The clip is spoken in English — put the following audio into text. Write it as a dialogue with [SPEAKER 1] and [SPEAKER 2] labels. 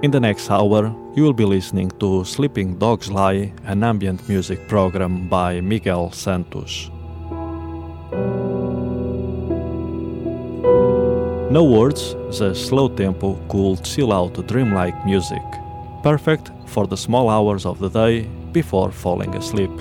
[SPEAKER 1] In the next hour, you will be listening to Sleeping Dogs Lie, an ambient music program by Miguel Santos. No words, the slow tempo, could chill out, dreamlike music. Perfect for the small hours of the day before falling asleep.